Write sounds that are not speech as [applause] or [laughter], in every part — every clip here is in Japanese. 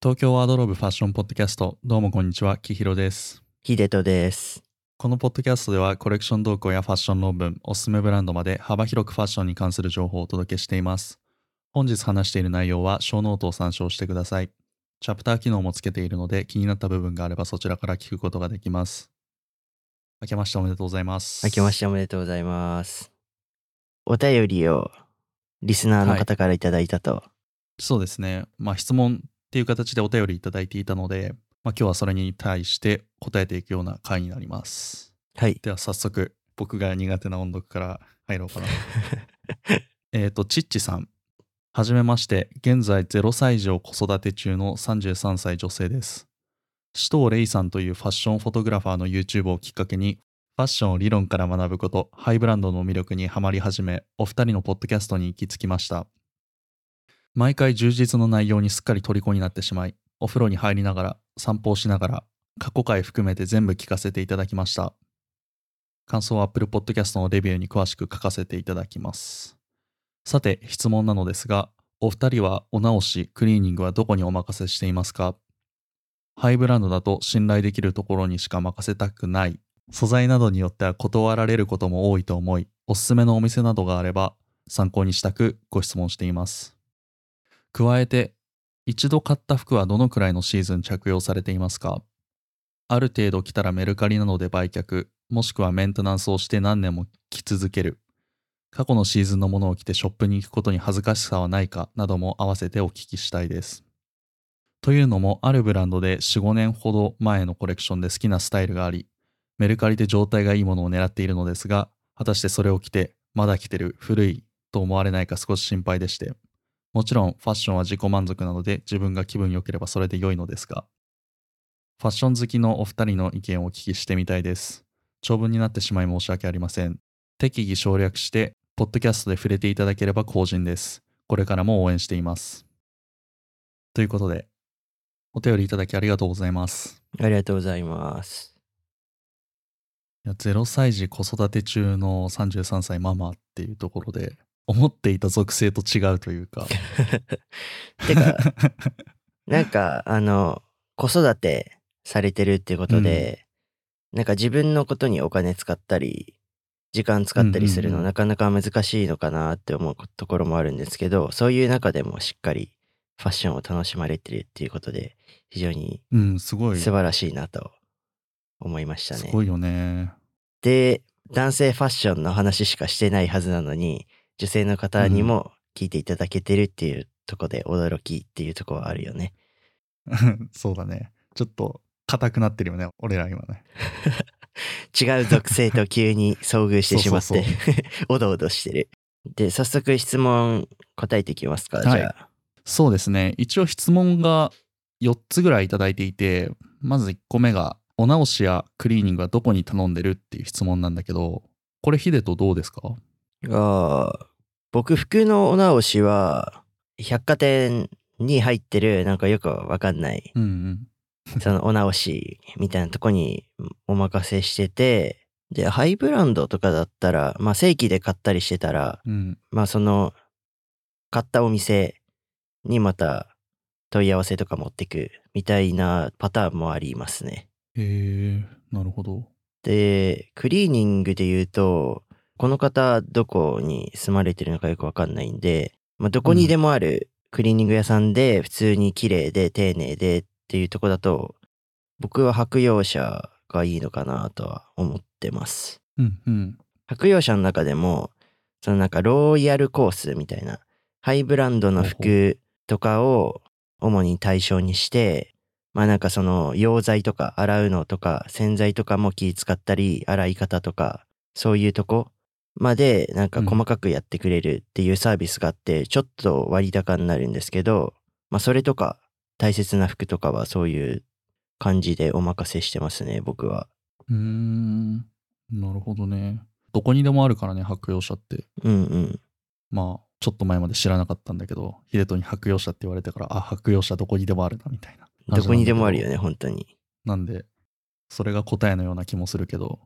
東京ワードローブファッションポッドキャスト。どうもこんにちはきひろです。ヒデトです。このポッドキャストではコレクション動向やファッション論文おすすめブランドまで幅広くファッションに関する情報をお届けしています。本日話している内容はショーノートを参照してください。チャプター機能もつけているので気になった部分があればそちらから聞くことができます。明けましておめでとうございます。明けましておめでとうございます。お便りをリスナーの方からいただいたと。そうですね。まあ質問っていう形でお便りいただいていたので、まあ、今日はそれに対して答えていくような回になります。はい。では早速僕が苦手な音読から入ろうかな。[laughs] えっとチッチさん。はじめまして。現在0歳児を子育て中の33歳女性です。首藤レイさんというファッションフォトグラファーの YouTube をきっかけにファッションを理論から学ぶことハイブランドの魅力にはまり始めお二人のポッドキャストに行き着きました毎回充実の内容にすっかり虜になってしまいお風呂に入りながら散歩をしながら過去回含めて全部聞かせていただきました感想は Apple Podcast のレビューに詳しく書かせていただきます。さて、質問なのですが、お二人はお直し、クリーニングはどこにお任せしていますか？ハイブランドだと信頼できるところにしか任せたくない。素材などによっては断られることも多いと思い、おすすめのお店などがあれば参考にしたくご質問しています。加えて、一度買った服はどのくらいのシーズン着用されていますか？ある程度着たらメルカリなどで売却、もしくはメンテナンスをして何年も着続ける。過去のシーズンのものを着てショップに行くことに恥ずかしさはないかなども合わせてお聞きしたいです。というのも、あるブランドで4、5年ほど前のコレクションで好きなスタイルがあり、メルカリで状態がいいものを狙っているのですが、果たしてそれを着て、まだ着てる、古いと思われないか少し心配でして、もちろんファッションは自己満足なので自分が気分良ければそれで良いのですが、ファッション好きのお二人の意見をお聞きしてみたいです。長文になってしまい申し訳ありません。適宜省略して、ポッドキャストで触れていただければ幸甚です。これからも応援しています。ということで、お便りいただきありがとうございます。ありがとうございます。いや0歳児子育て中の33歳ママっていうところで、思っていた属性と違うというか。[laughs] てか、[laughs] なんか、あの、子育てされてるっていうことで、なんか自分のことにお金使ったり、時間使ったりするうんうんうんのなかなか難しいのかなって思うところもあるんですけど、そういう中でもしっかりファッションを楽しまれてるっていうことで、非常に。素晴らしいなと思いましたね。すごいよね。で、男性ファッションの話しかしてないはずなのに、女性の方にも聞いていただけてるっていうとこで驚きっていうとこはあるよね。[laughs] そうだね。ちょっと硬くなってるよね、俺ら今ね。[laughs] 違う属性と急に遭遇してしまって [laughs] おどおどしてる。で、早速質問答えていきますか、はいじゃあ。そうですね。一応質問が4つぐらいいただいていて、まず1個目が、お直しやクリーニングはどこに頼んでるっていう質問なんだけど、これヒデとどうですか？あー僕、服のお直しは、百貨店に入ってる、なんかよくわかんない、うんうん。そのお直しみたいなとこにお任せしてて、で、ハイブランドとかだったら、まあ正規で買ったりしてたら、うん。まあその、買ったお店にまた問い合わせとか持ってくみたいなパターンもありますね。へえ、なるほど。で、クリーニングで言うと、この方どこに住まれてるのかよくわかんないんで、まあどこにでもあるクリーニング屋さんで普通に綺麗で丁寧でっていうとこだと、僕は白洋車がいいのかなとは思ってます。うんうん。白洋車の中でも、そのなんかロイヤルコースみたいな、ハイブランドの服とかを主に対象にして、まあなんかその溶剤とか洗うのとか洗剤とかも気使ったり、洗い方とか、そういうとこまでなんか細かくやってくれるっていうサービスがあって、ちょっと割高になるんですけど、まあそれとか大切な服とかはそういう感じでお任せしてますね、僕は。うーん。なるほどね。どこにでもあるからね、白洋車って。うんうん。まあ、ちょっと前まで知らなかったんだけど、ヒデトに白洋車って言われてから、あ、白洋車どこにでもあるな、みたいな。どこにでもあるよね。ね、本当に。なんで、それが答えのような気もするけど、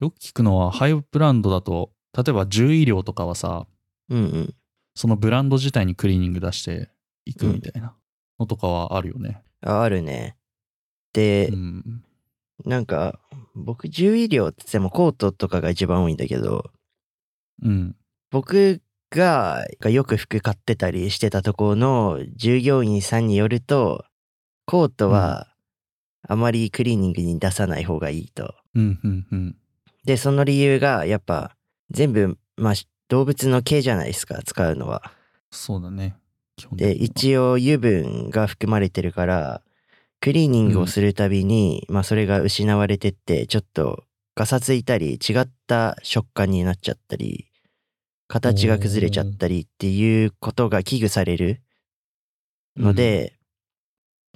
よく聞くのは、ハイブランドだと、例えば獣医療とかはさ、うんうん。そのブランド自体にクリーニング出していくみたいな。のとかはあるよね。ああるね。で、うん。なんか、僕、獣医療って言ってもコートとかが一番多いんだけど、うん。僕がよく服買ってたりしてたところの従業員さんによると、コートはあまりクリーニングに出さない方がいいと。うん、うん、うん。で、その理由がやっぱ全部、まあ、動物の毛じゃないですか、使うのは。そうだね。で、一応油分が含まれてるから、クリーニングをするたびに、まあそれが失われてって、ちょっとガサついたり、違った食感になっちゃったり、形が崩れちゃったりっていうことが危惧されるので、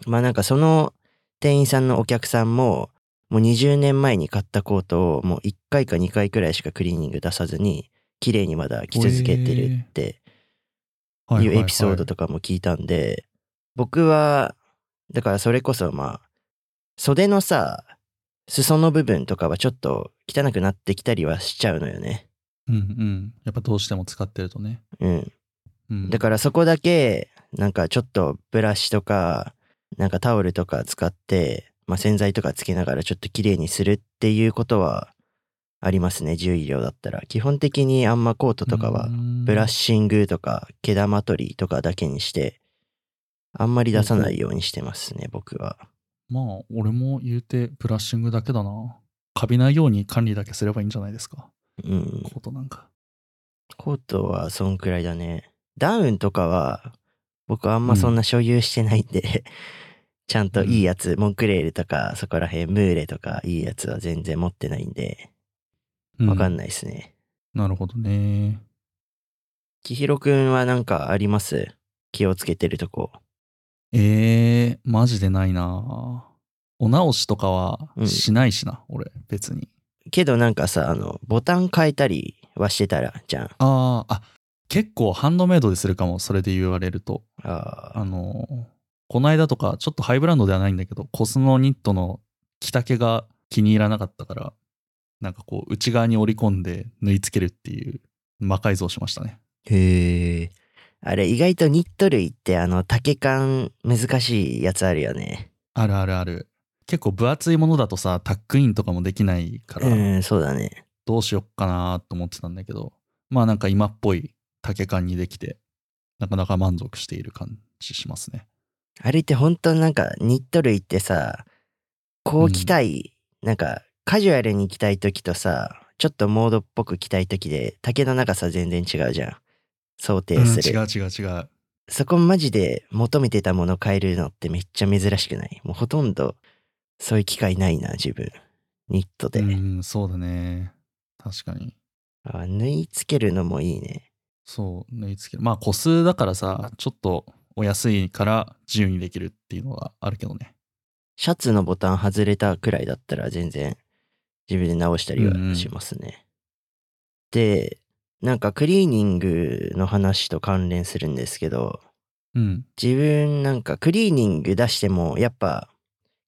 まあなんかその店員さんのお客さんも、もう20年前に買ったコートをもう1回か2回くらいしかクリーニング出さずに、綺麗にまだ着続けてるってはいいうエピソードとかも聞いたんで、僕は、だからそれこそまあ、袖のさ、裾の部分とかはちょっと汚くなってきたりはしちゃうのよね。うんうん。やっぱどうしても使ってるとね。うん。うん。だからそこだけ、なんかちょっとブラシとか、なんかタオルとか使って、まあ洗剤とかつけながらちょっと綺麗にするっていうことはありますね、獣医療だったら。基本的にあんまコートとかはブラッシングとか毛玉取りとかだけにして、あんまり出さないようにしてますね、僕は。まあ、俺も言うてブラッシングだけだな。カビないように管理だけすればいいんじゃないですか。うん。コートなんか。コートはそんくらいだね。ダウンとかは、僕あんまそんな所有してないんで、ちゃんといいやつ、モンクレールとか、そこら辺、ムーレとか、いいやつは全然持ってないんで、わかんい。ないですね。なるほどね。きひろくんはなんかあります？気をつけてるとこ。えー、マジでないな。お直しとかはうんしないしな、俺、別に。けどなんかさ、あの、ボタン変えたりはしてたら、じゃん。あーあ、結構ハンドメイドでするかも、それで言われると。ああの、この間とか、ちょっとハイブランドではないんだけど、コスのニットの着丈が気に入らなかったから、なんかこう、内側に折り込んで縫い付けるっていう魔改造しましたね。へえ。あれ、意外とニット類ってあの、丈感難しいやつあるよね。あるあるある。結構分厚いものだとさ、タックインとかもできないから、うん、そうだね。どうしよっかなと思ってたんだけど、まあなんか今っぽい丈感にできて、なかなか満足している感じしますね。あれって本当なんかニット類ってさ、こう着たい、なんかカジュアルに着たい時とさ、ちょっとモードっぽく着たい時で丈の長さ全然違うじゃん。想定うん、する。違う違う違う。そこマジで求めてたもの変えるのってめっちゃ珍しくない？もうほとんどそういう機会ないな、自分。ニットで。うん、そうだね。確かに。あ縫い付けるのもいいね。そう、縫い付ける。まあ個数だからさ、ちょっとお安いから自由にできるっていうのがあるけどね。シャツのボタン外れたくらいだったら全然自分で直したりはしますね。で、なんかクリーニングの話と関連するんですけど、うん。自分なんかクリーニング出してもやっぱ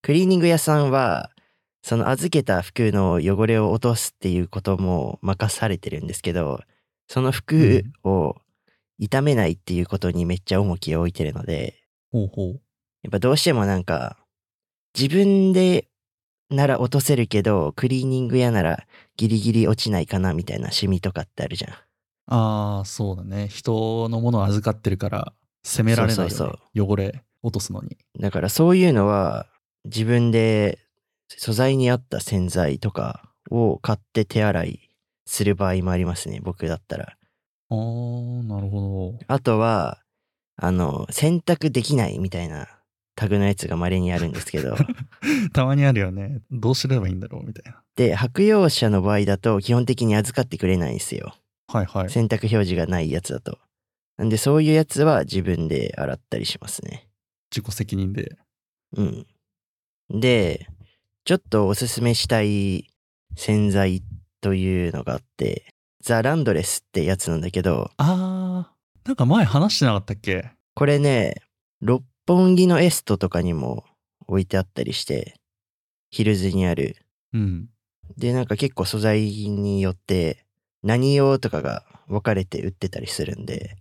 クリーニング屋さんはその預けた服の汚れを落とすっていうことも任されてるんですけどその服を傷めないっていうことにめっちゃ重きを置いてるのでほうほう。やっぱどうしてもなんか自分でなら落とせるけどクリーニング屋ならギリギリ落ちないかなみたいなシミとかってあるじゃん。ああ、そうだね。人のものを預かってるから、責められないよ、ね、そうそう汚れ落とすのに。だからそういうのは自分で素材に合った洗剤とかを買って手洗いする場合もありますね、僕だったら。ああ、なるほあとは、あの、洗濯できないみたいなタグのやつが稀にあるんですけど、ど。[laughs] たまにあるよね。どうすればいいんだろうみたいな。で、白用者の場合だと基本的に預かってくれないんですよ。はいはい。洗濯表示がないやつだと。なんでそういうやつは自分で洗ったりしますね。自己責任で。うん。で、ちょっとおすすめしたい洗剤というのがあって、ザ・ランドレスってやつなんだけど、ああ、なんか前話してなかったっけ？これね、六本木のエストとかにも置いてあったりして、ヒルズにある。うん。で、なんか結構素材によって何用とかが分かれて売ってたりするんで、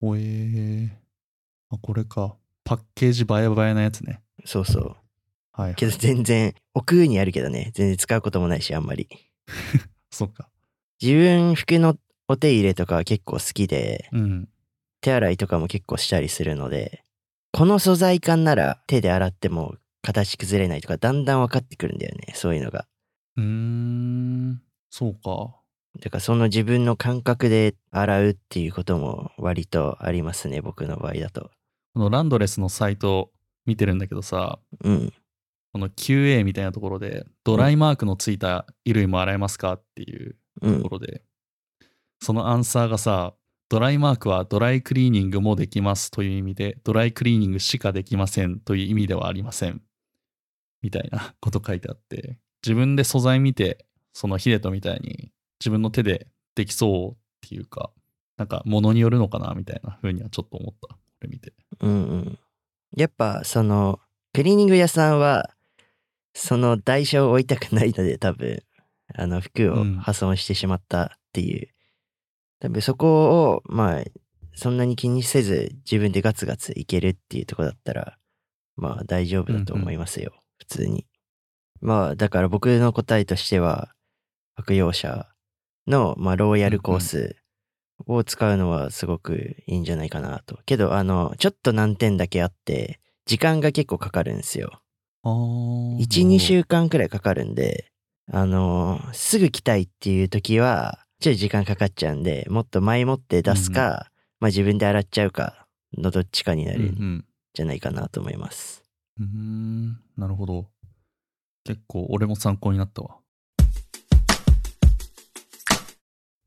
おえー。あ、これか。パッケージバヤバヤなやつね。そうそう。はい、はい。けど全然、奥にあるけどね、全然使うこともないし、あんまり。[laughs] そっか。自分服のお手入れとかは結構好きで、うん。手洗いとかも結構したりするので、この素材感なら手で洗っても形崩れないとか、だんだん分かってくるんだよね、そういうのが。うーん。そうか。だからその自分の感覚で洗うっていうことも割とありますね、僕の場合だと。このランドレスのサイト見てるんだけどさ、うん。この QA みたいなところで、ドライマークのついた衣類も洗えますかっていううんとこ。ろで、そのアンサーがさ、ドライマークはドライクリーニングもできますという意味で、ドライクリーニングしかできませんという意味ではありません。みたいなこと書いてあって、自分で素材見て、そのヒデトみたいに自分の手でできそうっていうか、なんか物によるのかなみたいな風にはちょっと思った。これ見て。うんうん。やっぱその、クリーニング屋さんは、その代償を負いたくないので多分、あの服をうん破損してしまったっていう。多分そこを、まあ、そんなに気にせず自分でガツガツいけるっていうとこだったら、まあ大丈夫だと思いますよ。普通に。まあだから僕の答えとしては、悪用者の、まあ、ローヤルコースを使うのはすごくいいんじゃないかなと。けど、あの、ちょっと難点だけあって、時間が結構かかるんですよ。あー1、2週間くらいかかるんで、あの、すぐ来たいっていう時は、ちょっと時間かかっちゃうんで、もっと前もって出すか、まあ自分で洗っちゃうかのどっちかになうんうるんん。じゃないかなと思います。うーん、なるほど。結構俺も参考になったわ。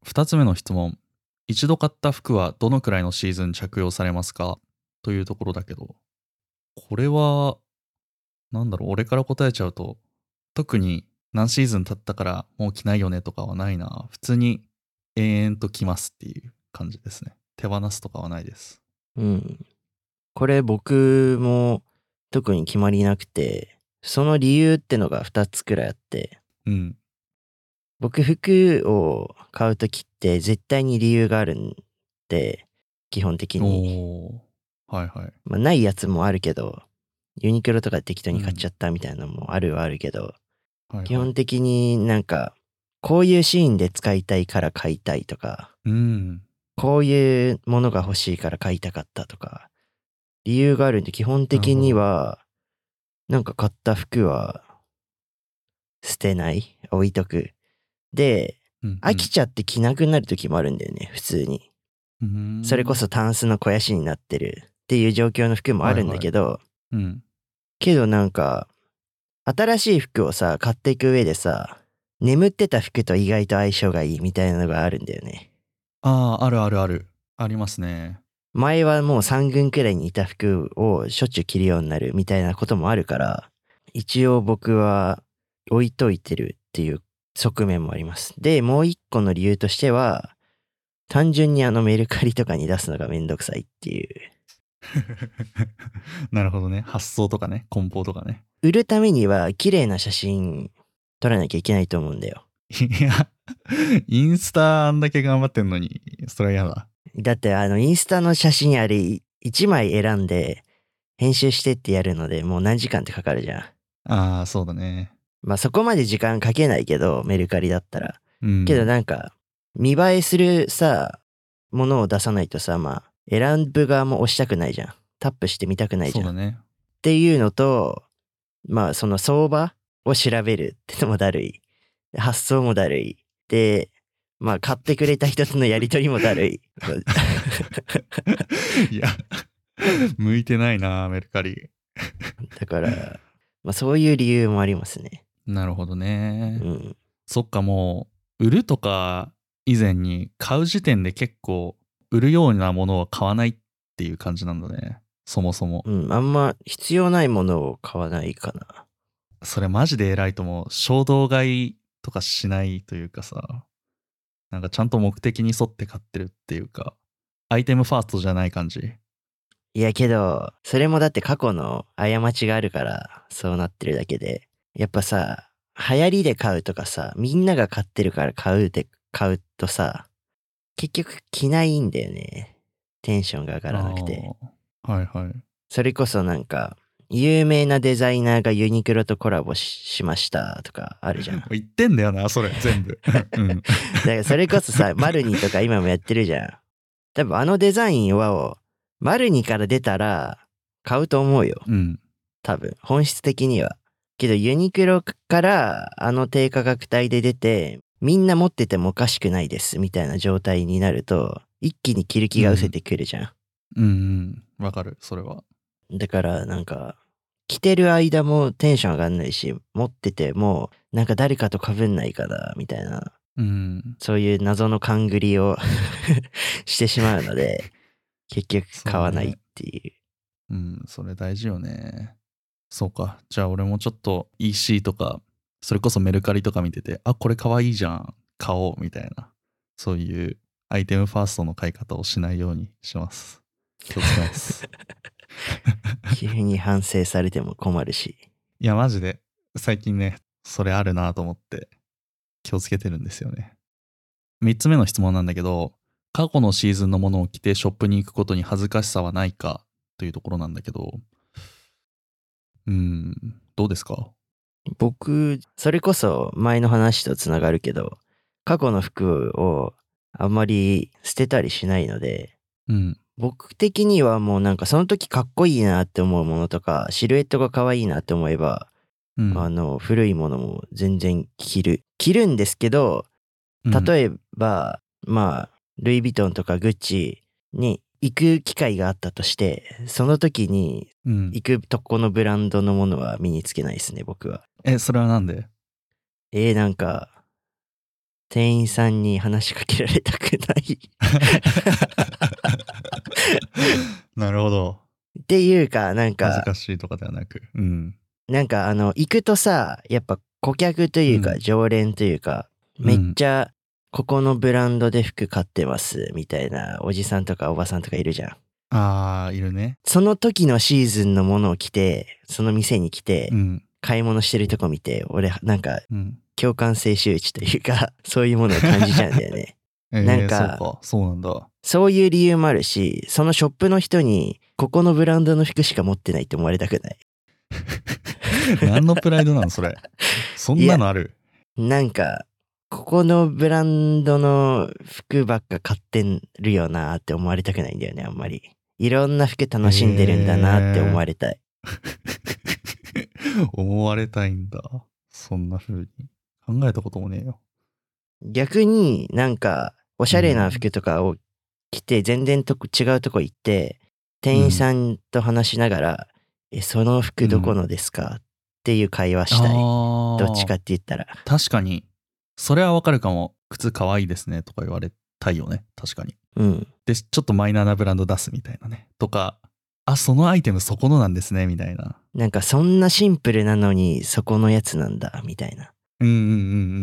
二つ目の質問。一度買った服はどのくらいのシーズン着用されますか？というところだけど、これは、なんだろう、俺から答えちゃうと、特に何シーズン経ったからもう着ないよねとかはないな。普通に永遠と着ますっていう感じですね。手放すとかはないです。うん。これ僕も特に決まりなくて、その理由ってのが2つくらいあって、うん。僕服を買うときって絶対に理由があるんで、基本的に。はいはい。まあ、ないやつもあるけど、ユニクロとかで適当に買っちゃったみたいなのもあるはあるけど、はいはい、基本的になんか、こういうシーンで使いたいから買いたいとか、うん。こういうものが欲しいから買いたかったとか、理由があるんで基本的には、なんか買った服は捨てない置いとく。で、うんうん飽きちゃって着なくなる時もあるんだよね、普通に。うんそれこそタンスの肥やしになってるっていう状況の服もあるんだけど、うん。けどなんか、新しい服をさ、買っていく上でさ、眠ってた服と意外と相性がいいみたいなのがあるんだよね。ああ、あるあるある。ありますね。前はもう3軍くらいにいた服をしょっちゅう着るようになるみたいなこともあるから、一応僕は置いといてるっていう側面もあります。で、もう一個の理由としては、単純にあのメルカリとかに出すのがめんどくさいっていう。[laughs] なるほどね。発想とかね、梱包とかね。売るためには綺麗な写真撮らなきゃいけないと思うんだよ。いや、インスタあんだけ頑張ってんのに、それは嫌だ。だってあのインスタの写真あれ1枚選んで編集してってやるのでもう何時間ってかかるじゃん。ああ、そうだね。まあそこまで時間かけないけどメルカリだったら。うん。けどなんか見栄えするさものを出さないとさまあ選ぶ側も押したくないじゃん。タップしてみたくないじゃん。ね。ていうのとまあその相場を調べるってのもだるい。発想もだるい。でまあ買ってくれた人とのやりとりもだるい。[laughs] いや、向いてないな、メルカリ。だから、まあそういう理由もありますね。なるほどね。うん。そっか、もう、売るとか以前に買う時点で結構、売るようなものは買わないっていう感じなんだね。そもそも。うん。あんま必要ないものを買わないかな。それマジで偉いと思う。衝動買いとかしないというかさ、なんかちゃんと目的に沿って買ってるっていうか、アイテムファーストじゃない感じ。いやけど、それもだって過去の過ちがあるから、そうなってるだけで。やっぱさ、流行りで買うとかさ、みんなが買ってるから買うで買うとさ、結局着ないんだよね。テンションが上がらなくて。はいはい。それこそなんか、有名なデザイナーがユニクロとコラボししましたとかあるじゃん。だ [laughs] 言ってんだよな、それ、全部。[laughs] うん。からそれこそさ、[laughs] マルニとか今もやってるじゃん。多分あのデザインは、マルニから出たら買うと思うよ。うん。多分。本質的には。けどユニクロからあの低価格帯で出て、みんな持っててもおかしくないですみたいな状態になると、一気に着る気が失せてくるじゃん。うんうん。わかる、それは。だからなんか、着てる間もテンション上がんないし、持ってても、なんか誰かと被んないかな、みたいな、うん。そういう謎の勘繰りを [laughs] してしまうので、結局買わないっていう。うん、それ大事よね。そうか。じゃあ俺もちょっと EC とか、それこそメルカリとか見てて、あ、これかわいいじゃん。買おう。みたいな。そういうアイテムファーストの買い方をしないようにします。気をつけます。[laughs] 急に反省されても困るし。いや、マジで、最近ね、それあるなと思って、気をつけてるんですよね。3つ目の質問なんだけど、過去のシーズンのものを着てショップに行くことに恥ずかしさはないかというところなんだけど、うーん、どうですか？僕、それこそ前の話とつながるけど、過去の服をあんまり捨てたりしないので、うん。僕的にはもうなんかその時かっこいいなって思うものとか、シルエットが可愛いなって思えば、うん、あの、古いものも全然着る。着るんですけど、うん例えば、まあ、ルイ・ヴィトンとかグッチに行く機会があったとして、その時にうん、行くとこのブランドのものは身につけないですね、僕は。え、それはなんで？えー、なんか、店員さんに話しかけられたくない [laughs] なるほど。っていうか、なん恥ずか、かしいとかではなく。うん。なんかあの、行くとさ、やっぱ顧客というか、うん常連というか、めっちゃ、ここのブランドで服買ってます、みたいなおじさんとかおばさんとかいるじゃん。あー、いるね。その時のシーズンのものを着て、その店に来てう、ん。買い物してるとこ見て、俺、なんか、うん。共感性周知というか、[laughs] そういうものを感じちゃうんだよね。[laughs] えー、なんかそうか。そうなんだ。そういう理由もあるし、そのショップの人に、ここのブランドの服しか持ってないって思われたくない。[laughs] 何のプライドなのそれ。そんなのある？なんか、ここのブランドの服ばっか買ってるよなって思われたくないんだよね、あんまり。いろんな服楽しんでるんだなって思われたい。[laughs] 思われたいんだ。そんな風に。考えたこともねえよ。逆になんか、おしゃれな服とかを着て、全然とこ違うとこ行って、店員さんと話しながら、え、その服どこのですか、っていう会話したい。どどっちかって言ったら。確かに。それはわかるかも。靴かわいいですねとか言われたいよね。確かに。うん。で、ちょっとマイナーなブランド出すみたいなね。とか、あ、そのアイテムそこのなんですね、みたいな。なんかそんなシンプルなのにそこのやつなんだ、みたいな。うんうんうんう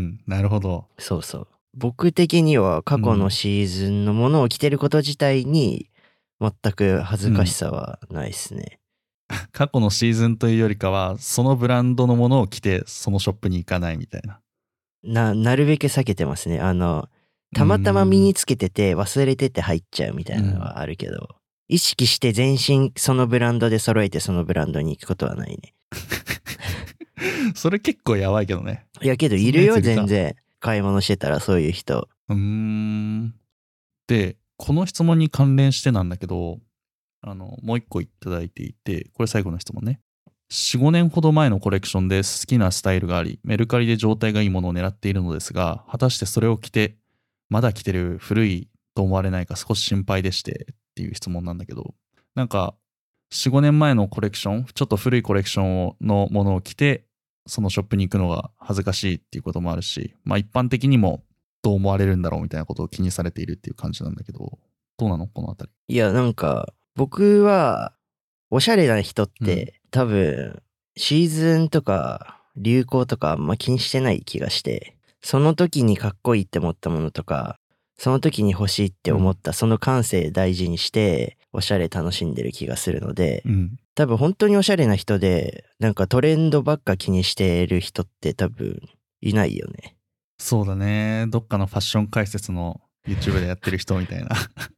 ん。なるほど。そうそう。僕的には過去のシーズンのものを着てること自体に全く恥ずかしさはないですね。[laughs] 過去のシーズンというよりかは、そのブランドのものを着て、そのショップに行かないみたいな。な、なるべく避けてますね。あの、たまたま身につけてて忘れてて入っちゃうみたいなのはあるけど、意識して全身そのブランドで揃えてそのブランドに行くことはないね。[laughs] それ結構やばいけどね。いやけどいるよ、全然。買い物してたらそういう人。うーん。で、この質問に関連してなんだけど、あの、もう一個いただいていて、これ最後の質問ね。4、5年ほど前のコレクションで好きなスタイルがあり、メルカリで状態がいいものを狙っているのですが、果たしてそれを着て、まだ着てる古いと思われないか少し心配でしてっていう質問なんだけど、なんか、4、5年前のコレクション、ちょっと古いコレクションをのものを着て、そのショップに行くのが恥ずかしいっていうこともあるし、まあ一般的にもどう思われるんだろうみたいなことを気にされているっていう感じなんだけど、どうなの？このあたり。いや、なんか、僕は、おしゃれな人って、多分、シーズンとか流行とかあんま気にしてない気がして、その時にかっこいいって思ったものとか、その時に欲しいって思った、その感性大事にして、おしゃれ楽しんでる気がするので、うん。多分本当におしゃれな人で、なんかトレンドばっか気にしてる人って多分いないよね。そうだね。どっかのファッション解説の YouTube でやってる人みたいな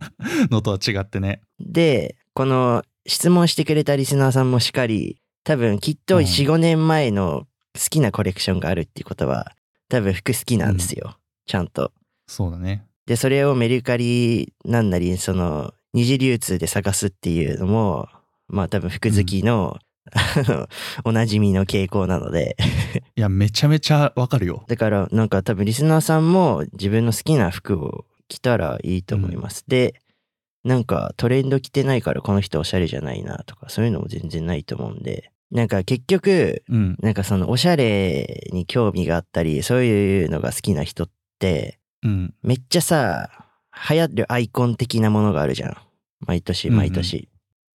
[laughs] のとは違ってね。で、この質問してくれたリスナーさんもしっかり、多分きっとうん4、5年前の好きなコレクションがあるっていうことは、多分服好きなんですよ。ちゃんと。そうだね。で、それをメルカリなんなり、その、二次流通で探すっていうのも、まあ多分服好きの、[laughs] あの、おなじみの傾向なので、いや、めちゃめちゃわかるよ。だからなんか多分リスナーさんも自分の好きな服を着たらいいと思います。で、なんかトレンド着てないからこの人おしゃれじゃないなとかそういうのも全然ないと思うんで、なんか結局、うん。なんかそのおしゃれに興味があったり、そういうのが好きな人って、うん。めっちゃさ、流行るアイコン的なものがあるじゃん。毎年毎年。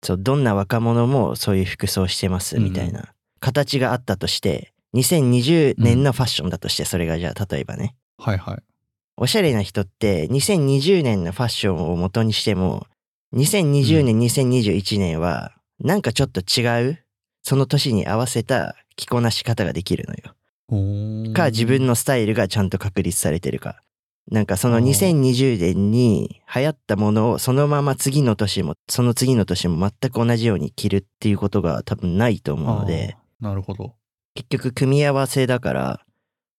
そう、どんな若者もそういう服装してますみたいな、形があったとして、2020年のファッションだとして、それがじゃあ例えばね。はいはい。おしゃれな人って2020年のファッションを元にしても、2020年、2021年はなんかちょっと違う、その年に合わせた着こなし方ができるのよ。か自分のスタイルがちゃんと確立されてるか。なんかそのあー2020年に流行ったものをそのまま次の年もその次の年も全く同じように着るっていうことが多分ないと思うのでなるほど。結局組み合わせだから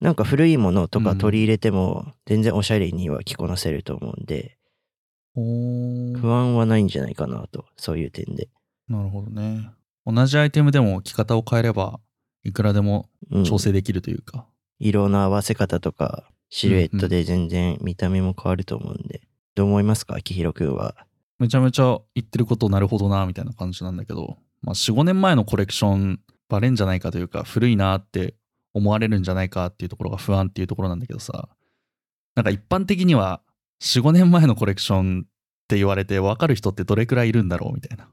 なんか古いものとか取り入れても全然おしゃれには着こなせると思うんで不安はないんじゃないかなとそういう点で。なるほどね。同じアイテムでも着方を変えれば、いくらでもうん調整できるというか。色の合わせ方とかシルエットで全然見た目も変わると思うんで。どう思いますか？秋広くんは。めちゃめちゃ言ってることなるほどな、みたいな感じなんだけど、まあ、4、5年前のコレクションバレんじゃないかというか、古いなって思われるんじゃないかっていうところが不安っていうところなんだけどさ、なんか一般的には4、5年前のコレクションって言われて分かる人ってどれくらいいるんだろうみたいな。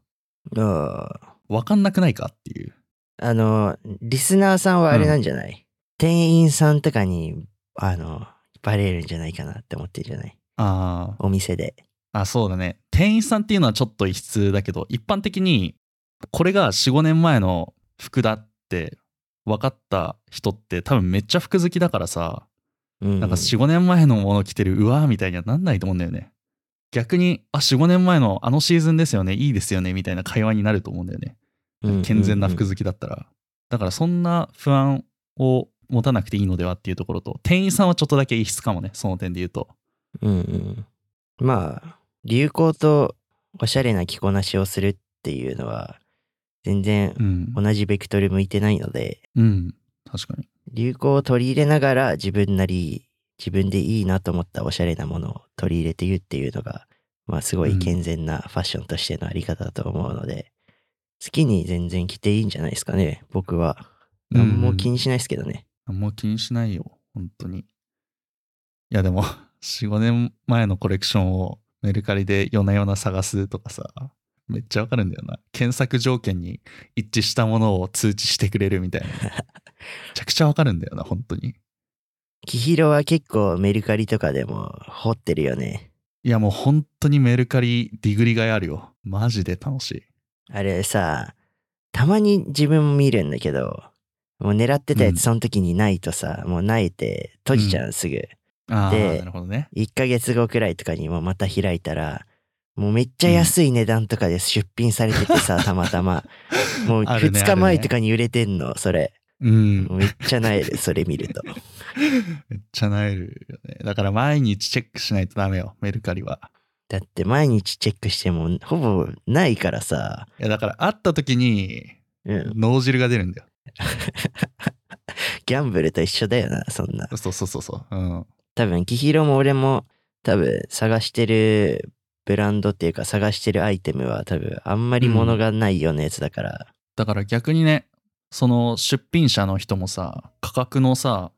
ああ。分かんなくないかっていう。あの、リスナーさんはあれなんじゃない、店員さんとかに、あの、バレるんじゃないかなって思ってるじゃない？あお店で。あ、あ、そうだね。店員さんっていうのはちょっと異質だけど、一般的にこれが4、5年前の服だって分かった人って多分めっちゃ服好きだからさ、うん。なんか4、5年前のもの着てる、うわーみたいにはなんないと思うんだよね。逆に、あ、4、5年前のあのシーズンですよね、いいですよね、みたいな会話になると思うんだよね。うん健全な服うん好きだったら。だからそんな不安を持たなくていいのではっていうところと、店員さんはちょっとだけ異質かもね、その点で言うと。うんうん。まあ、流行とおしゃれな着こなしをするっていうのは、全然うん。同じベクトル向いてないので、うん。確かに。流行を取り入れながら自分なり、自分でいいなと思ったおしゃれなものを取り入れているっていうのが、まあすごい健全なファッションとしてのあり方だと思うので、好きに全然着ていいんじゃないですかね、僕は。何も気にしないですけどね。あんま気にしないよ、本当に。いやでも、4、5年前のコレクションをメルカリで夜な夜な探すとかさ、めっちゃわかるんだよな。検索条件に一致したものを通知してくれるみたいな。めちゃくちゃわかるんだよな、本当に。キヒロは結構メルカリとかでも掘ってるよね。いやもう本当にメルカリディグリがいあるよ。マジで楽しい。あれさ、たまに自分も見るんだけど、もう狙ってたやうんつその時にないとさ、もうないて閉じちゃうすぐ。ああ、でなるほどね。1ヶ月後くらいとかにもまた開いたら、もうめっちゃ安い値段とかで出品されててさ、[laughs] たまたま。もうあるね2日前とかに売れてんの、それ。うん。めっちゃなえる、[laughs] それ見ると。めっちゃなえるよね。だから毎日チェックしないとダメよ、メルカリは。だって毎日チェックしてもほぼないからさ。いやだから会った時にうん。脳汁が出るんだよ。[laughs] ギャンブルと一緒だよな、そんな。そうそうそうそう。うん。多分、キヒロも俺も多分探してるブランドっていうか探してるアイテムは多分あんまり物がないようなやつだから。だから逆にね、その出品者の人もさ、価格のさ、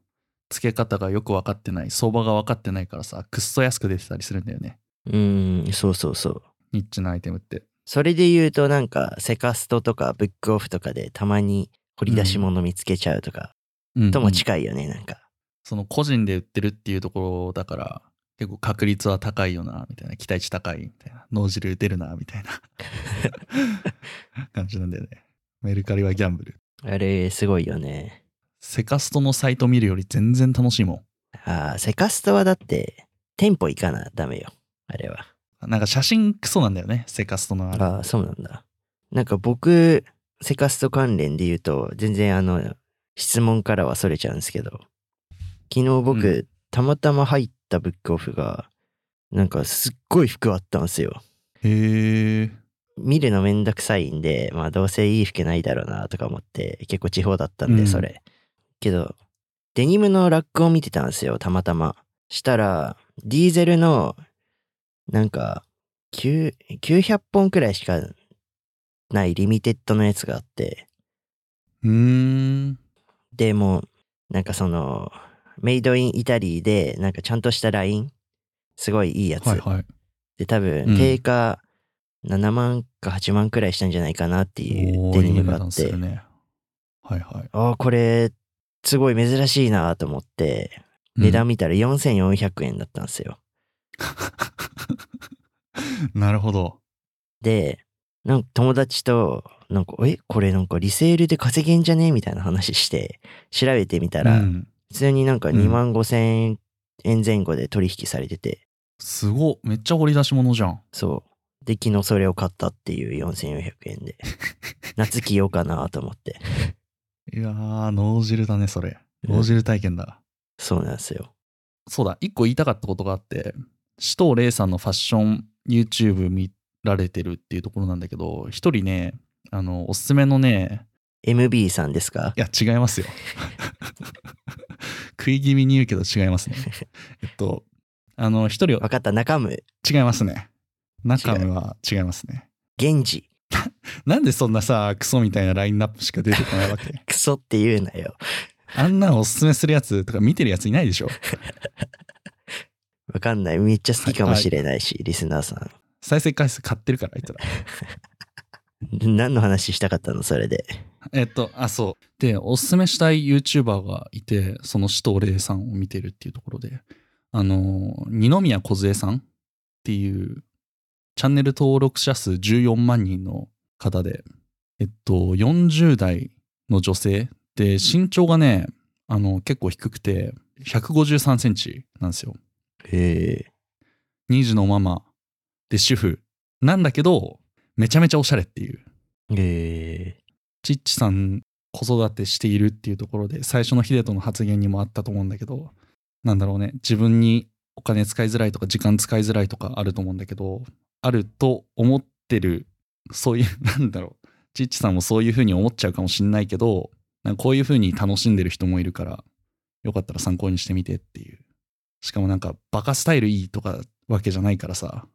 付け方がよく分かってない、相場が分かってないからさ、くっそ安く出てたりするんだよね。うーん、そうそうそう。ニッチなアイテムって。それで言うとなんかセカストとかブックオフとかでたまに掘り出し物見つけちゃうとか、うん、ともうん近いよね、なんか。その個人で売ってるっていうところだから、結構確率は高いよな、みたいな。期待値高い、みたいな。脳汁出るな、みたいな [laughs] 感じなんだよね。メルカリはギャンブル。あれ、すごいよね。セカストのサイト見るより全然楽しいもん。あーセカストはだって店舗行かなダメよ。あれは。なんか写真クソなんだよね、セカストのあれ。ああ、そうなんだ。なんか僕、セカスト関連で言うと、全然あの、質問からはそれちゃうんですけど、昨日僕、うたまたま入ったブックオフが、なんかすっごい服あったんですよ。へえ。見るのめんどくさいんで、まあどうせいい服ないだろうなとか思って、結構地方だったんで、うんそれ。けど、デニムのラックを見てたんですよ、たまたま。したら、ディーゼルの、なんか、9 900本くらいしかないリミテッドのやつがあって、うーん。でもう、なんかその、メイドインイタリーで、なんかちゃんとしたライン、すごいいいやつ。はいはい。で、多う分、ん定価7万か8万くらいしたんじゃないかなっていうデニムがあって段する、ね。はいはい。ああ、これ、すごい珍しいなと思って、値段見たら4400円だったんですよ。う [laughs] んなるほど。で、なんか友達と、なんか、え、これなんかリセールで稼げんじゃね？みたいな話して、調べてみたら、うん普通になんかうん2万5千円前後で取引されてて、すごっ。めっちゃ掘り出し物じゃん。そう。で、昨日それを買ったっていう4400円で、[laughs] 夏着ようかなと思って。いやー、脳汁だね、それ。脳汁体験だ。そうなんですよ。そうだ、一個言いたかったことがあって、紫藤玲さんのファッション YouTube 見られてるっていうところなんだけど、一人ね、あの、おすすめのね、MB さんですか？いや、違いますよ。[laughs] 食い気味に言うけど違いますね。[laughs] えっと、あの、一人わかった、中村、違いますね。中身は違いますね。源氏。[laughs] なんでそんなさ、クソみたいなラインナップしか出てこないわけ？クソって言うなよ。あんなんおすすめするやつとか見てるやついないでしょ？わかんない。めっちゃ好きかもしれないし、リスナーさ再生回数買ってるから、あいつら。ん。[laughs] 何の話したかったのそれで？えっと、あ、そう。で、おすすめしたい YouTuber がいて、その紫藤玲さんを見てるっていうところで、あの、二宮梢さんっていう、チャンネル登録者数14万人の方で、えっと、40代の女性で、身長がね、あの、結構低くて、153センチなんですよ。へえ。2児のママで主婦なんだけど、めちゃめちゃおしゃれっていう。へえ。チッチさん子育てしているっていうところで最初のヒデトの発言にもあったと思うんだけどなんだろうね自分にお金使いづらいとか時間使いづらいとかあると思うんだけどあると思ってるそういう [laughs] なんだろうチッチさんもそういう風に思っちゃうかもしんないけどなんかこういう風に楽しんでる人もいるからよかったら参考にしてみてっていうしかもなんかバカスタイルいいとかわけじゃないからさ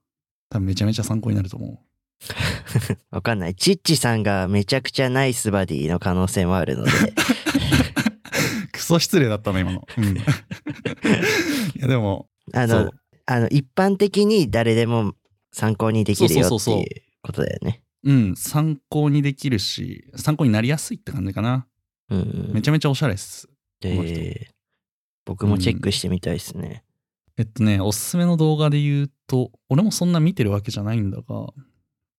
多分めちゃめちゃ参考になると思う [laughs] わかんない。チッチさんがめちゃくちゃナイスバディの可能性もあるので、[laughs] クソ失礼だったの今の。うん、[laughs] いやでもそあのう、あの、一般的に誰でも参考にできるよっていうことだよね。うん、参考にできるし参考になりやすいって感じかな。うんうん。めちゃめちゃおしゃれです。えー僕もチェックしてみたいですね。えっとねおすすめの動画で言うと俺もそんな見てるわけじゃないんだが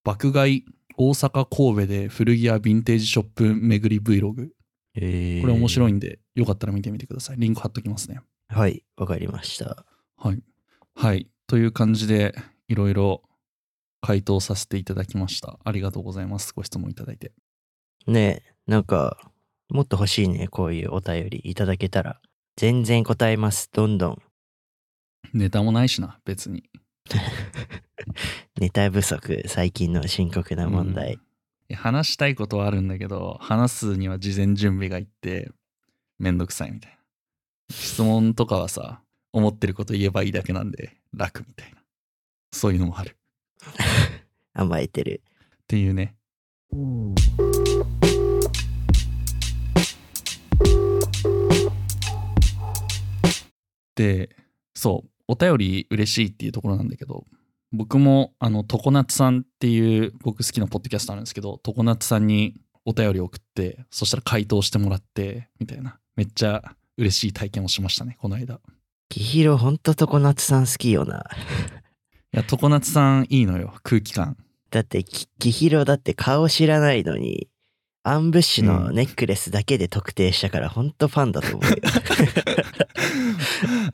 爆買い大阪神戸で古着屋ヴィンテージショップ巡り Vlog えーこれ面白いんでよかったら見てみてください。リンク貼っときますね。はい、わかりました。はい。はい。という感じでいろいろ回答させていただきました。ありがとうございます。ご質問いただいて。ねえ、なんか、もっと欲しいね、こういうお便りいただけたら。全然答えます、どんどん。ネタもないしな、別に。[laughs] ネタ不足、最近の深刻な問題。いや話したいことはあるんだけど話すには事前準備がいってめんどくさいみたいな質問とかはさ思ってること言えばいいだけなんで楽みたいなそういうのもある [laughs] 甘えてる。っていうねでそうお便り嬉しいっていうところなんだけど僕もあの常夏さんっていう僕好きなポッドキャストあるんですけど常夏さんにお便り送ってそしたら回答してもらってみたいな。めっちゃ嬉しい体験をしましたねこの間。いきひろほんと常夏さん好きよな。[laughs] や常夏さんいいのよ空気感。だってき、きひろだって顔知らないのに、アンブッシュのネックレスだけで特定したから、ほんとファンだと思うよ。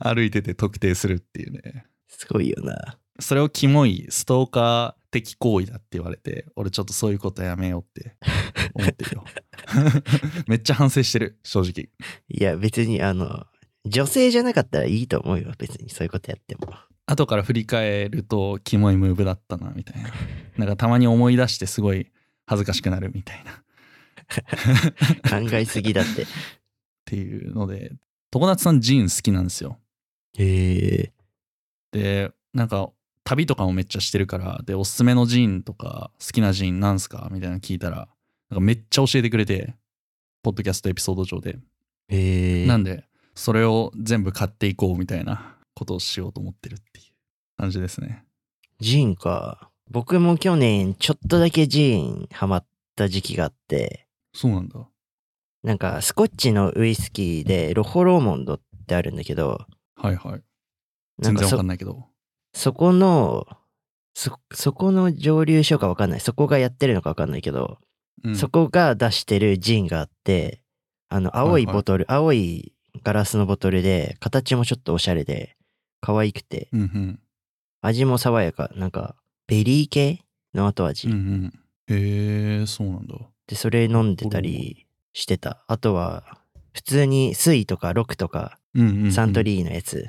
[laughs] 歩いてて特定するっていうねすごいよな。それをキモいストーカー的行為だって言われて、俺ちょっとそういうことやめようって思ってるよ。[laughs] めっちゃ反省してる、正直。いや、別にあの、女性じゃなかったらいいと思うよ。別にそういうことやっても。後から振り返ると、キモいムーブだったな、みたいな。なんかたまに思い出してすごい恥ずかしくなるみたいな。っ [laughs] 考えすぎだって。ていうので、常夏さんジーン好きなんですよ。へえ。で、なんか旅とかもめっちゃしてるから、で、おすすめのジーンとか好きなジーンなんすか？みたいなの聞いたら、なんかめっちゃ教えてくれて、ポッドキャストエピソード上で。へえ。なんで、それを全部買っていこうみたいなことをしようと思ってるっていう感じですね。ジーンか。僕も去年ちょっとだけジーンハマった時期があって、そうなんだ。なんかスコッチのウイスキーでロホローモンドってあるんだけど、はいはい。全然わかんないけど。そこの、そ、そこの蒸留所かわかんない。そこがやってるのかわかんないけど、うんそこが出してるジンがあって、あの、青いボトル、青いガラスのボトルで、形もちょっとおしゃれで、可愛くて、うんうん。味も爽やか、なんか、ベリー系の後味。うんうん。へえ、そうなんだ。で、それ飲んでたりしてた。あとは、普通に水とかロックとか。サントリーのやつ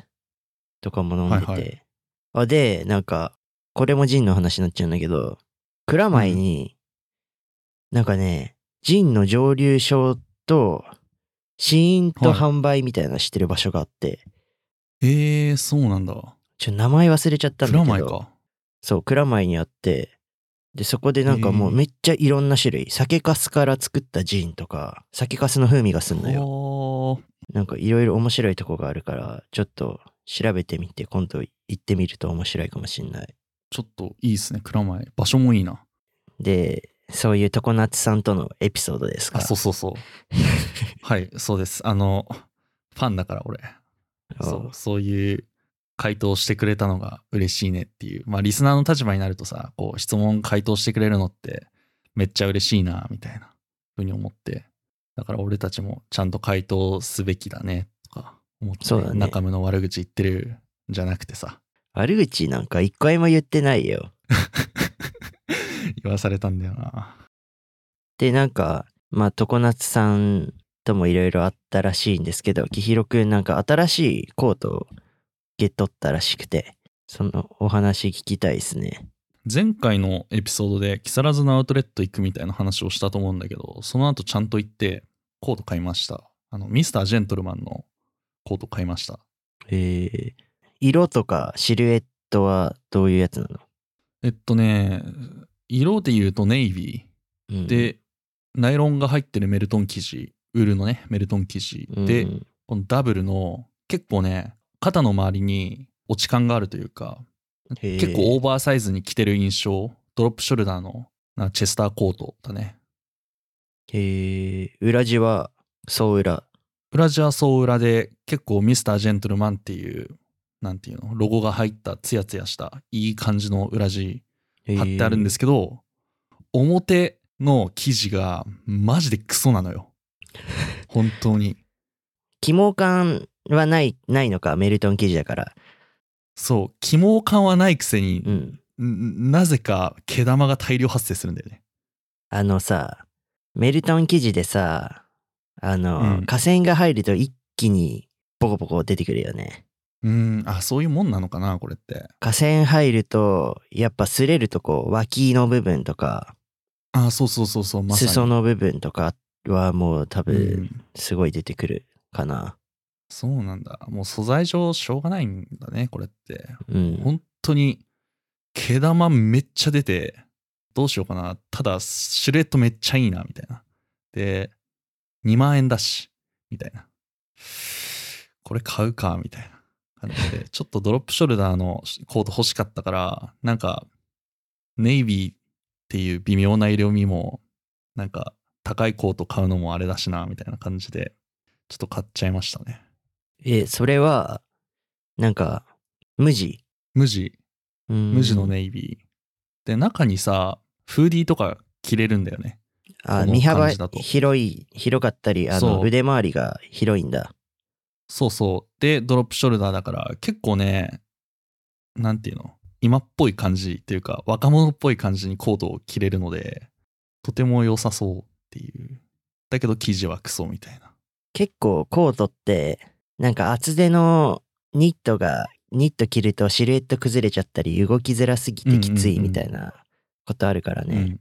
とかも飲んでて。はいはあで、なんか、これもジンの話になっちゃうんだけど、蔵前に、なんかね、ジンの蒸留所と、試飲とはい販売みたいなのしてる場所があって、へえ、そうなんだ。ちょ、名前忘れちゃったんプだけど。ラマイか。そう、蔵前にあって、で、そこでなんかもうめっちゃいろんな種類、酒粕から作ったジンとか、酒粕の風味がすんのよ。よ。なんかいろいろ面白いとこがあるから、ちょっと調べてみて、今度行ってみると面白いかもしんない。ちょっといいっすね、蔵前。場所もいいな。で、そういう常夏さんとのエピソードですか？あ、そうそうそう。[laughs] はい、そうです。あの、ファンだから俺。そう、そういう回答してくれたのが嬉しいねっていう。まあ、リスナーの立場になるとさ、こう、質問回答してくれるのってめっちゃ嬉しいな、みたいなふうに思って。だから俺たちもちゃんと回答すべきだね、とか思って、ね中身の悪口言ってるんじゃなくてさ、悪口なんか一回も言ってないよ。[laughs] 言わされたんだよな。で、なんか、まあ、常夏さんともいろいろあったらしいんですけど、きひろくんなんか新しいコートをゲットったらしくて、そのお話聞きたいですね。前回のエピソードで木更津のアウトレット行くみたいな話をしたと思うんだけど、その後ちゃんと行ってコート買いました。あの、ミスタージェントルマンのコート買いました。えー、色とかシルエットはどういうやつなの、えっとね、色で言うとネイビうんーで、ナイロンが入ってるメルトン生地、ウールのね、メルトン生地で、うんこのダブルの結構ね、肩の周りに落ち感があるというか、結構オーバーサイズに着てる印象、ドロップショルダーのなチェスターコートだね。へー裏地は総裏。裏地は総裏で結構ミスタージェントルマンっていう、なんていうの、ロゴが入ったツヤツヤしたいい感じの裏地貼ってあるんですけど、表の生地がマジでクソなのよ。本当に。起毛感はない、ないのか、メルトン生地だから。そう、起毛感はないくせにう、ん。んなぜか毛玉が大量発生するんだよね。あのさ、メルトン生地でさ、あの、うん河川が入ると一気にポコポコ出てくるよね。うん、あ、そういうもんなのかな、これって。河川入ると、やっぱ擦れるとこう、脇の部分とか、あ、そうそうそうそう、まさに。裾の部分とかはもう多う分、んすごい出てくるかな。そうなんだ。もう素材上しょうがないんだね、これって。うん。本当に毛玉めっちゃ出てどうしようかなただシルエットめっちゃいいなみたいなで2万円だしみたいなこれ買うかみたいな感じで [laughs] ちょっとドロップショルダーのコート欲しかったからなんかネイビーっていう微妙な色味もなんか高いコート買うのもあれだしなみたいな感じでちょっと買っちゃいましたねえ、それは、なんか、無地？無地無無地の。ネイビー。で、中にさ、フーディーとか着れるんだよね。あ、この身幅感じだと広い、広かったり、あの、腕周りが広いんだ。そうそう。で、ドロップショルダーだから、結構ね、なんていうの？今っぽい感じっていうか若者っぽい感じにコートを着れるのでとても良さそうっていうだけど生地はクソみたいな結構コートって、なんか厚手のニットが、ニット着るとシルエット崩れちゃったり、動きづらすぎてきついみたいなことあるからね。うん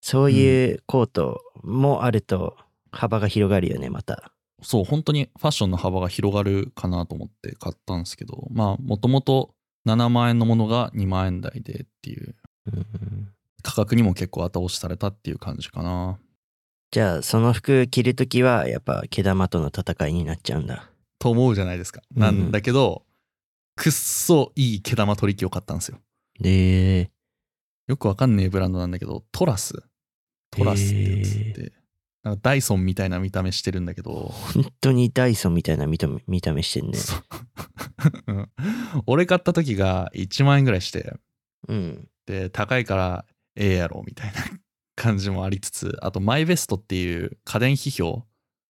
そういうコートもあると幅が広がるよね、また。そう本当にファッションの幅が広がるかなと思って買ったんですけどまあもともと7万円のものが2万円台でっていううん価格にも結構後押しされたっていう感じかなじゃあ、その服着るときは、やっぱ毛玉との戦いになっちゃうんだ。と思うじゃないですか。うんなんだけど、くっそいい毛玉取り機を買ったんですよ。で、よくわかんねえブランドなんだけどトラス。トラスってやつって、なんかダイソンみたいな見た目してるんだけど、本当にダイソンみたいな見た目見た目してんね。[laughs] 俺買った時が1万円ぐらいして。うん。で高いからええやろみたいな感じもありつつあとマイベストっていう家電批評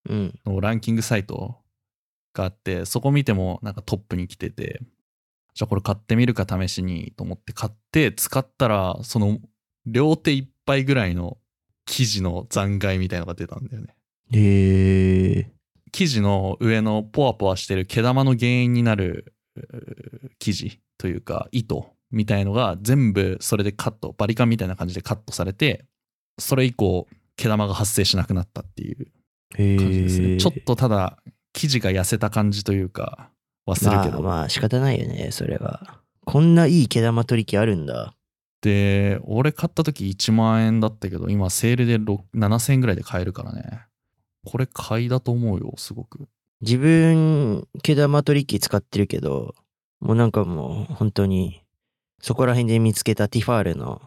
うん。のランキングサイトがあってそこ見てもなんかトップに来ててじゃあこれ買ってみるか試しにと思って買って使ったらその両手いっぱいぐらいの生地の残骸みたいのが出たんだよねへえ。生地の上のポワポワしてる毛玉の原因になる生地というか糸みたいのが全部それでカットバリカンみたいな感じでカットされてそれ以降毛玉が発生しなくなったっていうへ感じですね、え。ちょっとただ生地が痩せた感じというかはするけど、まあまあ仕方ないよね、それは。こんないい毛玉取り機あるんだ。で俺買った時1万円だったけど今セールで6 7000円ぐらいで買えるからねこれ買いだと思うよすごく自分、毛玉取り機使ってるけど、もうなんかもう本当に、そこら辺で見つけたティファールの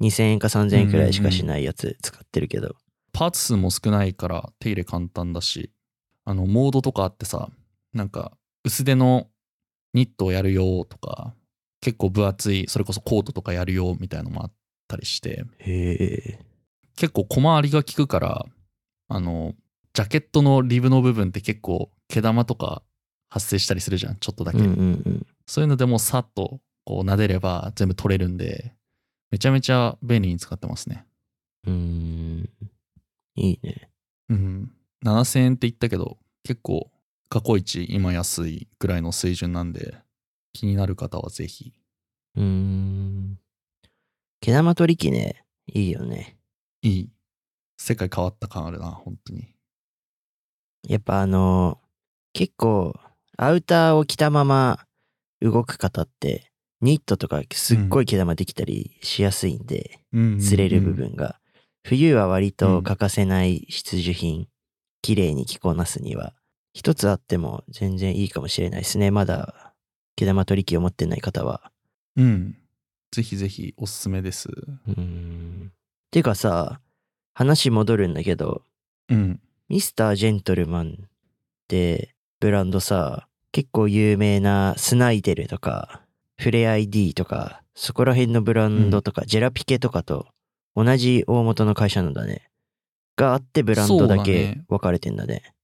2000円か3000円くらいしかしないやつ使ってるけど。パーツ数も少ないから手入れ簡単だしあのモードとかあってさなんか薄手のニットをやるよとか結構分厚いそれこそコートとかやるよみたいのもあったりしてへえ。結構小回りが効くからあのジャケットのリブの部分って結構毛玉とか発生したりするじゃんちょっとだけ、うんうんうん。そういうのでもさっとこう撫でれば全部取れるんでめちゃめちゃ便利に使ってますねうーん。いいね。うん。7000円って言ったけど、結構過去一今安いぐらいの水準なんで、気になる方はぜひ。うーん。毛玉取り機ね、いいよね。いい。世界変わった感あるな、本当に。やっぱあの、結構、アウターを着たまま動く方って、ニットとかすっごい毛玉できたりしやすいんで、うん擦れる部。分が。冬は割うんと欠かせない必需品、綺麗に着こなすには、一つあっても全然いいかもしれないですね。まだ毛玉取り機を持ってない方は。うん。ぜひぜひおすすめです。うーん。てかさ、話戻るんだけど、うん。ミスタージェントルマンってブランドさ、結構有名なスナイデルとか、フレ ID とか、そこら辺のブランドとか、ジェラピケとかと同じ大元の会社なんだね。があってブランドだけね分かれてんだね。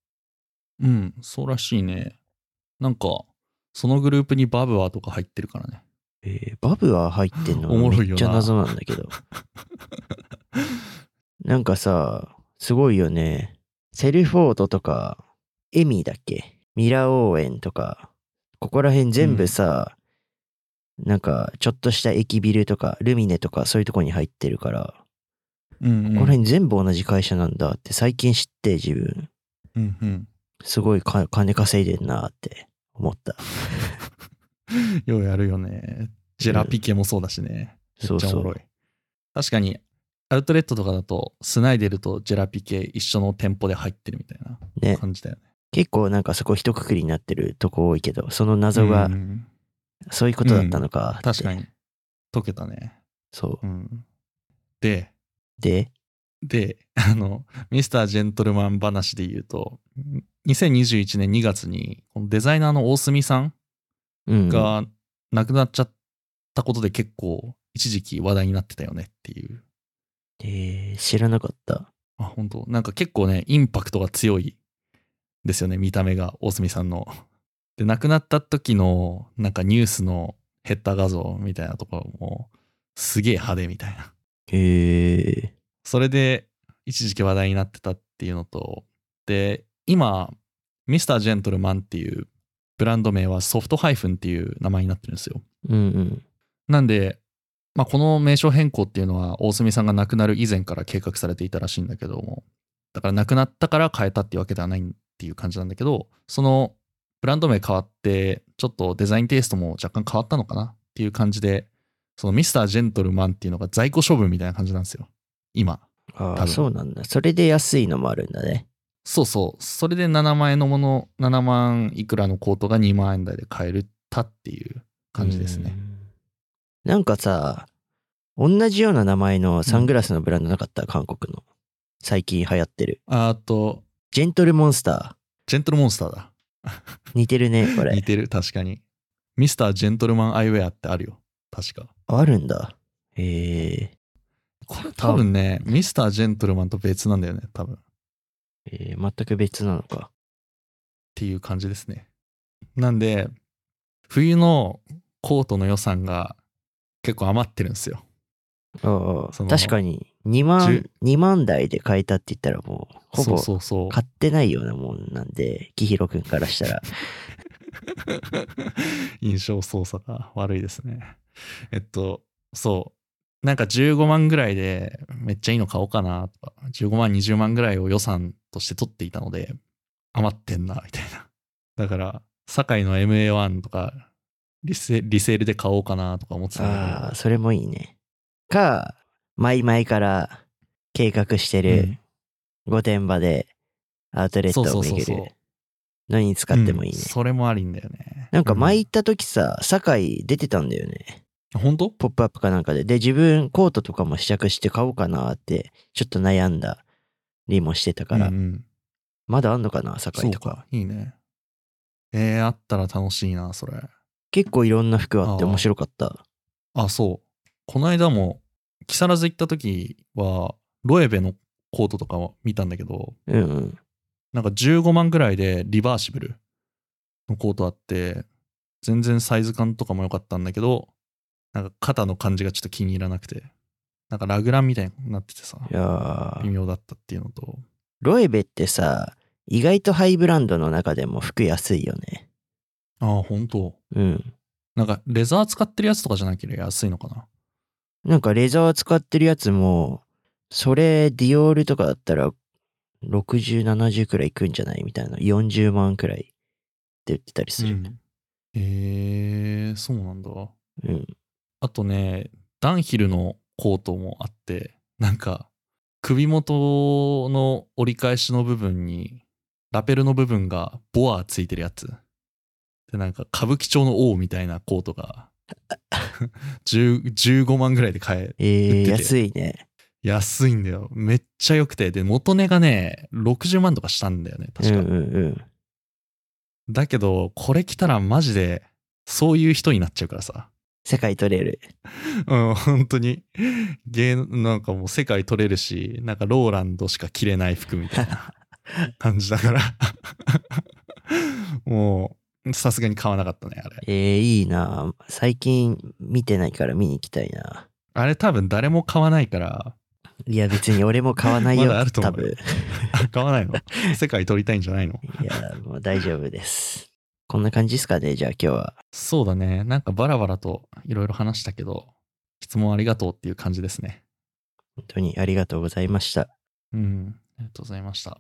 うん。そうらしいね。なんか、そのグループにバブアーとか入ってるからね。えーバブは入ってんの？[laughs] おもろいよなめっちゃ謎なんだけど。[laughs] なんかさ、すごいよね。セルフォードとか、エミだっけ？ミラオーエンとか、ここら辺全部さ、なんかちょっとした駅ビルとか、ルミネとかそういうとこに入ってるから、うん、うん。ここら辺全部同じ会社なんだって最近知って自分、うんうん。すごいか金稼いでんなって思った。[laughs] ようやるよね。ジェラピケもそうだしね。うそうっちゃおもろい。確かに、アウトレットとかだと、スナイデルとジェラピケ一緒の店舗で入ってるみたいなね。感じだよね。結構なんかそこ一括りになってるとこ多いけど、その謎がうんそういうことだったのかって、確かに。解けたね。そう。うん。で、で、で、あの、ミスタージェントルマン話で言うと、2021年2月に、このデザイナーの大隅さん。が亡くなっちゃったことで結構一時期話題になってたよねっていう。えー、知らなかった。あ、本当なんか結構ね、インパクトが強いですよね、見た目が、大隅さんの。で、亡くなった時のなんかニュースのヘッダー画像みたいなところもすげえ派手みたいな。へえ。それで一時期話題になってたっていうのと、で、今、ミスタージェントルマンっていうブランド名はソフトハイフンっていう名前になってるんですよ。うんうん。なんで、まあ、この名称変更っていうのは大隅さんが亡くなる以前から計画されていたらしいんだけども、だから亡くなったから変えたっていうわけではないっていう感じなんだけど、そのブランド名変わって、ちょっとデザインテイストも若干変わったのかなっていう感じで、そのミスタージェントルマンっていうのが在庫処分みたいな感じなんですよ。今。ああ、そうなんだ。それで安いのもあるんだね。そうそう。それで7万円のもの、7万いくらのコートが2万円台で買えるたっていう感じですね。うん。なんかさ、同じような名前のサングラスのブランドなかった、韓国の。最近流行ってる。あと、ジェントルモンスタジェントルモンスターだ。ー。似てるね、これ。[laughs] 似てる、確かに。ミスタージェントルマンアイウェアってあるよ。確か。あるんだ。へえ。これ多分ね、ミスタージェントルマンと別なんだよね、多分。っえー全く別なのか。ていう感じですね。なんで、冬のコートの予算が結構余ってるんですよ。ああ確かに2万十、2万台で買えたって言ったらもう、ほそうぼそうそう。買ってないようなもんなんで、キヒロくんからしたら。[laughs] 印象操作が悪いですね。えっと、そう。なんか15万ぐらいでめっちゃいいの買おうかなとか、15万、20万ぐらいを予算として取っていたので、余ってんな、みたいな。だから、堺の MA1 とかリセ、リセールで買おうかなとか思ってたああ、それもいいね。か、前々から計画して。る御殿場でアウトレットを巡る。のに使ってもいいね。うんそれもありんだよね。なんか前う行った時さ、堺出てたんだよね。本当？ポップアップかなんかで。で、自分コートとかも試着して買おうかなって、ちょっと悩んだりもしてたから。うんうんまだあんのかな？そ堺とか。うか、いいね。えー、あったら楽しいな、それ。結構いろんな服あってああ面白かった。あ、そう。この間も、木更津行った時は、ロエベのコートとかを見たんだけど、うんうん。なんか15万ぐらいでリバーシブルのコートあって、全然サイズ感とかも良かったんだけど、なんか肩の感じがちょっと気に入らなくて、なんかラグランみたいになっててさい、やー微妙だったっていうのと、ロエベってさ、意外とハイブランドの中でも服安いよね。ああ、本当うん。なんかレザー使ってるやつとかじゃなければ安いのかな。なんかレザー使ってるやつも、それディオールとかだったら60、70くらいいくんじゃない？みたいな。40万くらいって言ってたりする。うんえー、そうなんだ。うん。あとね、ダンヒルのコートもあって、なんか、首元の折り返しの部分に、ラペルの部分がボアついてるやつ。で、なんか、歌舞伎町の王みたいなコートが、[laughs] 10 15万ぐらいで買え、えー、て安いね。安いんだよ。めっちゃ良くて。で、元値がね、60万とかしたんだよね、確か。うんうんうん。だけど、これ着たらマジで、そういう人になっちゃうからさ。世界取れる。うん、本当に。芸能、なんかもう世界取れるし、なんかローランドしか着れない服みたいな [laughs] 感じだから。[laughs] もう、さすがに買わなかったね、あれ。えー、いいな最近見てないから見に行きたいな。あれ多分誰も買わないから、いや別に俺も買わないよ。まだあると思多うよ分。あ [laughs] 買わないの？世界取りたいんじゃないの？いや、もう大丈夫です。こんな感じですかね、じゃあ今日は。そうだね。なんかバラバラといろいろ話したけど、質問ありがとうっていう感じですね。本当にありがとうございました。うん、ありがとうございました。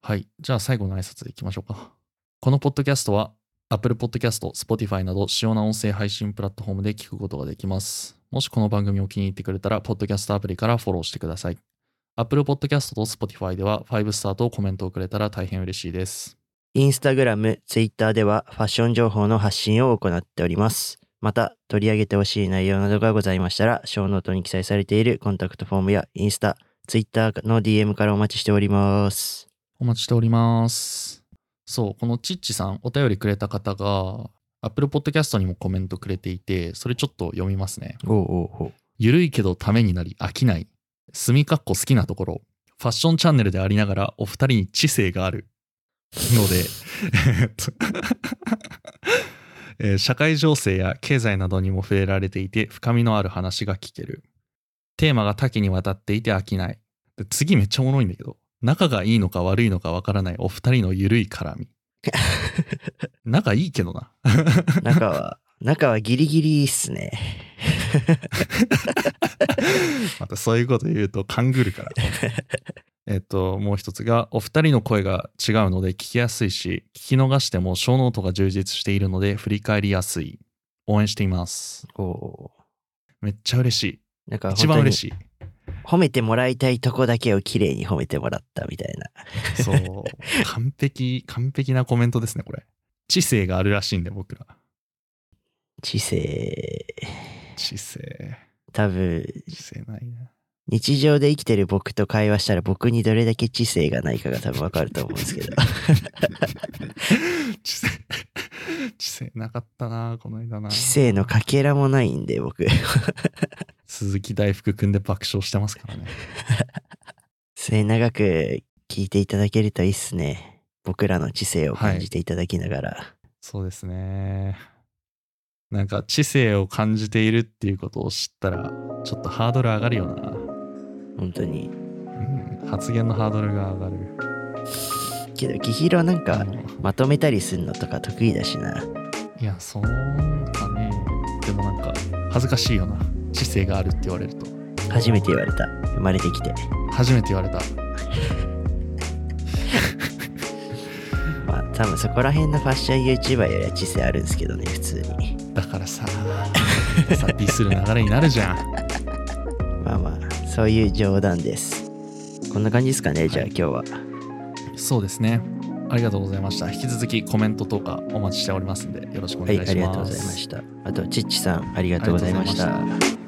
はい。じゃあ最後の挨拶いきましょうか。このポッドキャストは Apple Podcast、Spotify など主要な音声配信プラットフォームで聞くことができます。もしこの番組を気に入ってくれたら、ポッドキャストアプリからフォローしてください。Apple Podcast と Spotify では5スターとコメントをくれたら大変嬉しいです。インスタグラム、ツイッターではファッション情報の発信を行っております。また、取り上げてほしい内容などがございましたら、ショーノートに記載されているコンタクトフォームやインスタ、ツイッターの DM からお待ちしております。お待ちしております。そう、このチッチさん、お便りくれた方が、Apple Podcast にもコメントくれていて、それちょっと読みますね。おうおうゆるいけどためになり飽きない。墨かっこ好きなところ。ファッションチャンネルでありながらお二人に知性がある。ので、[laughs] 社会情勢や経済などにも触れられていて深みのある話が聞けるテーマが多岐にわたっていて飽きないで次めっちゃおもろいんだけど仲がいいのか悪いのかわからないお二人のゆるい絡み [laughs] 仲いいけどな中は、中はギリギリっすね。[laughs] またそういうこと言うと勘ぐるから。えっと、もう一つが、お二人の声が違うので聞きやすいし、聞き逃しても小ノートが充実しているので振り返りやすい。応援しています。おおめっちゃ嬉しい。ー。なんか一番嬉しい。褒めてもらいたいとこだけを綺麗に褒めてもらったみたいな。そう。[laughs] 完璧、完璧なコメントですね、これ。知性があるらしいんで、僕ら。知性。知性。多分、知性ないな。日常で生きてる僕と会話したら僕にどれだけ知性がないかが多分わかると思うんですけど。[laughs] 知性、[laughs] 知性なかったな、この間な。知性のかけらもないんで僕。鈴木大福くんで爆笑してますからね。末長く聞いていただけるといいっすね。僕らの知性を感じていただきながら。そうですね。なんか知性を感じているっていうことを知ったら、ちょっとハードル上がるよな。本当に。うん、発言のハードルが上がる。けど、キヒロなんかうんまとめたりすんのとか得意だしな。いや、そうかね。でもなんか、恥ずかしいよな。知性があるって言われると。初めて言われた。生まれてきて。初めて言われた。まあ多分そこら辺のファッション YouTuber よりは知性あるんですけどね、普通に。だからさ、さ、ディスる流れになるじゃん。そういう冗談です。こんな感じですかね、じゃあ今日は。そうですね。ありがとうございました。引き続きコメントとかお待ちしておりますんで、よろしくおはい、願いします。ありがとうございました。あと、チッチさん。ありがとうございました